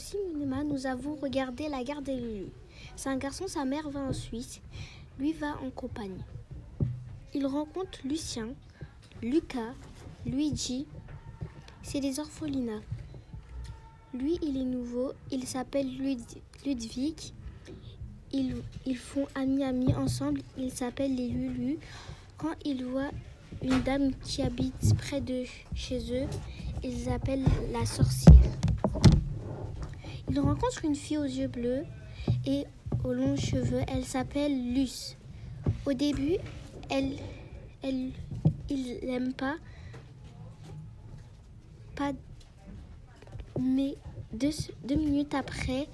Cinéma, nous avons regardé La Garde des Lulu. C'est un garçon, sa mère va en Suisse. Lui va en compagnie. Il rencontre Lucien, Lucas, Luigi. C'est des orphelinats. Lui, il est nouveau. Il s'appelle Ludwig. Ils, ils font ami-ami ensemble. Ils s'appellent les Lulu. Quand ils voient une dame qui habite près de chez eux, ils l'appellent la sorcière. Ils rencontrent une fille aux yeux bleus et aux longs cheveux. Elle s'appelle Luce. Au début, elle, elle, il l'aime pas, mais deux, deux minutes après,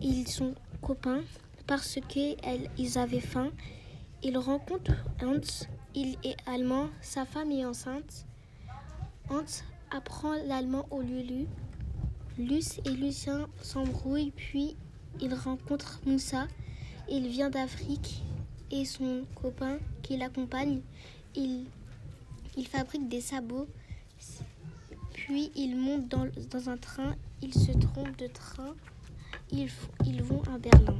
ils sont copains parce qu'ils avaient faim. Ils rencontrent Hans, il est allemand, sa femme est enceinte. Hans apprend l'allemand au Lulu. Luce et Lucien s'embrouillent, puis ils rencontrent Moussa. Il vient d'Afrique et son copain qui l'accompagne, il, il fabrique des sabots. Puis ils montent dans, un train, ils se trompent de train, ils vont à Berlin.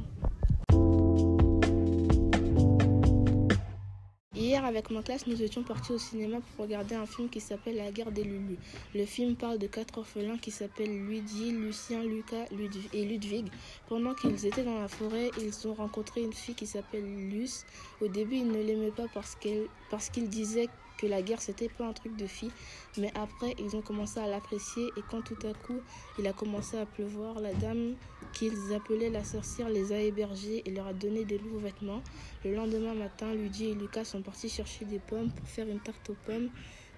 Hier, avec ma classe, nous étions partis au cinéma pour regarder un film qui s'appelle La guerre des Lulu. Le film parle de quatre orphelins qui s'appellent Luigi, Lucien, Lucas et Ludwig. Pendant qu'ils étaient dans la forêt, ils ont rencontré une fille qui s'appelle Luce. Au début, ils ne l'aimaient pas parce qu'il parce qu'il disait que la guerre c'était pas un truc de fille, mais après ils ont commencé à l'apprécier et quand tout à coup il a commencé à pleuvoir, la dame qu'ils appelaient la sorcière les a hébergés et leur a donné des nouveaux vêtements. Le lendemain matin, Luigi et Lucas sont partis chercher des pommes pour faire une tarte aux pommes.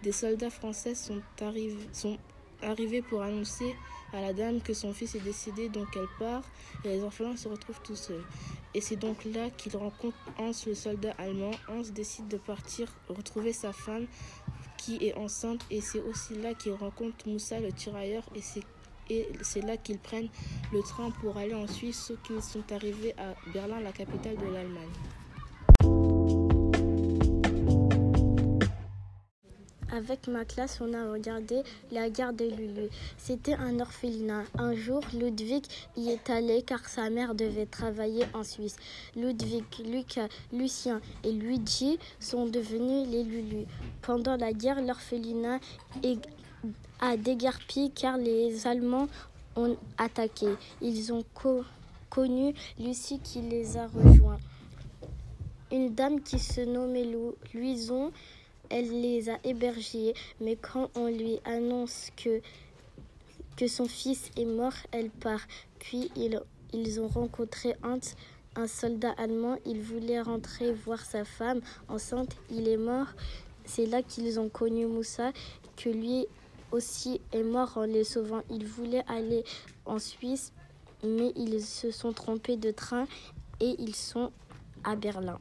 Des soldats français sont, arrivés, arrivés pour annoncer à la dame que son fils est décédé, donc elle part et les orphelins se retrouvent tout seuls. Et c'est donc là qu'il rencontre Hans, le soldat allemand. Hans décide de partir retrouver sa femme qui est enceinte et c'est aussi là qu'il rencontre Moussa, le tirailleur, et c'est et c'est là qu'ils prennent le train pour aller en Suisse, ceux qui sont arrivés à Berlin, la capitale de l'Allemagne. Avec ma classe, on a regardé la gare de Lulu. C'était un orphelinat. Un jour, Ludwig y est allé car sa mère devait travailler en Suisse. Ludwig, Lucas, Lucien et Luigi sont devenus les Lulu. Pendant la guerre, l'orphelinat a déguerpi car les Allemands ont attaqué. Ils ont connu Lucie qui les a rejoints. Une dame qui se nommait Louison elle les a hébergés, mais quand on lui annonce que, son fils est mort, elle part. Puis ils, ils ont rencontré Hans, un soldat allemand. Il voulait rentrer voir sa femme enceinte. Il est mort. C'est là qu'ils ont connu Moussa, que lui aussi est mort en les sauvant. Ils voulaient aller en Suisse, mais ils se sont trompés de train et ils sont à Berlin.